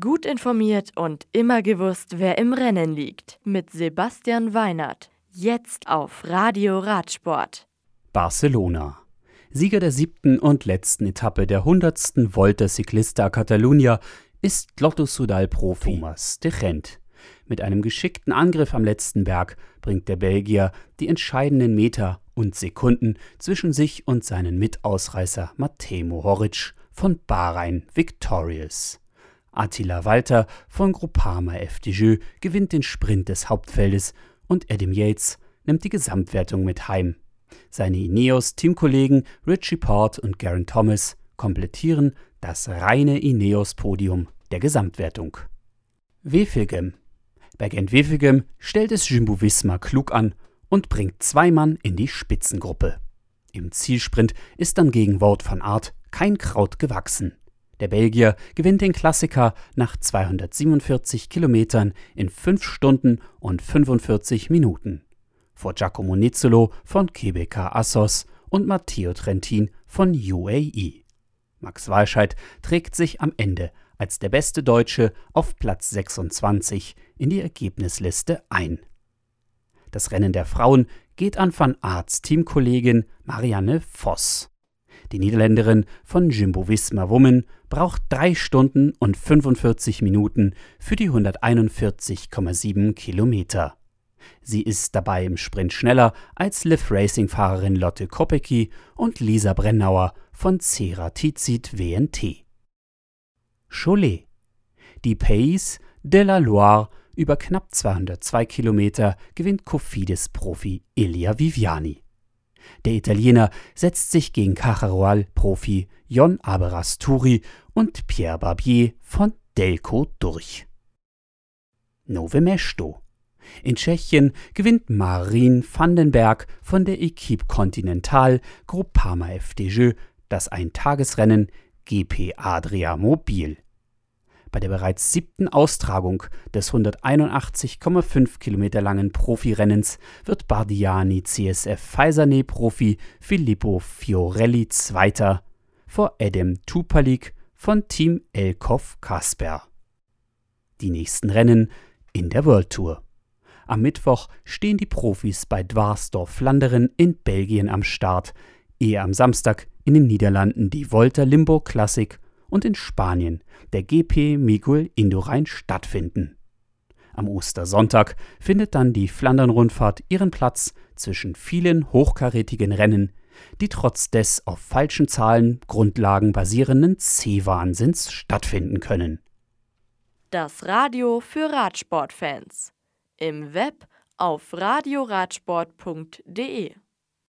Gut informiert und immer gewusst, wer im Rennen liegt. Mit Sebastian Weinert. Jetzt auf Radio Radsport. Barcelona. Sieger der siebten und letzten Etappe der hundertsten Volta Ciclista Catalunya ist Lotto Sudal-Profi Thomas de Gent. Mit einem geschickten Angriff am letzten Berg bringt der Belgier die entscheidenden Meter und Sekunden zwischen sich und seinen Mitausreißer Matej Mohoric von Bahrain Victorious. Attila Walter von Groupama FDJ gewinnt den Sprint des Hauptfeldes und Adam Yates nimmt die Gesamtwertung mit heim. Seine Ineos-Teamkollegen Richie Port und Garen Thomas komplettieren das reine Ineos-Podium der Gesamtwertung. Wevelgem. Bei Gent Wevelgem stellt es Jumbo Visma klug an und bringt zwei Mann in die Spitzengruppe. Im Zielsprint ist dann gegen Wort von Art kein Kraut gewachsen. Der Belgier gewinnt den Klassiker nach 247 Kilometern in 5 Stunden und 45 Minuten. Vor Giacomo Nizzolo von KBK Assos und Matteo Trentin von UAE. Max Walscheid trägt sich am Ende als der beste Deutsche auf Platz 26 in die Ergebnisliste ein. Das Rennen der Frauen geht an Van Aerts Teamkollegin Marianne Voss. Die Niederländerin von Jimbo Visma Women braucht 3 Stunden und 45 Minuten für die 141,7 Kilometer. Sie ist dabei im Sprint schneller als Liv Racing-Fahrerin Lotte Kopecky und Lisa Brennauer von Cera Tizit WNT. Cholet. Die Pays de la Loire über knapp 202 Kilometer gewinnt Cofidis-Profi Elia Viviani. Der Italiener setzt sich gegen Cajarual-Profi Jon Aberasturi und Pierre Barbier von Delco durch. Nove Mesto. In Tschechien gewinnt Marin Vandenberg von der Equipe Continental Groupama FDJ das Eintagesrennen GP Adria Mobil. Bei der bereits siebten Austragung des 181,5 Kilometer langen Profirennens wird Bardiani CSF Pfeiserne-Profi Filippo Fiorelli Zweiter vor Adam Tupalik von Team Elkoff Kasper. Die nächsten Rennen in der World Tour. Am Mittwoch stehen die Profis bei Dwarsdorf-Flanderen in Belgien am Start, ehe am Samstag in den Niederlanden die Volta Limburg Classic und in Spanien der GP Miguel Indurain stattfinden. Am Ostersonntag findet dann die Flandern-Rundfahrt ihren Platz zwischen vielen hochkarätigen Rennen, die trotz des auf falschen Zahlen Grundlagen basierenden C-Wahnsinns stattfinden können. Das Radio für Radsportfans. Im Web auf radioradsport.de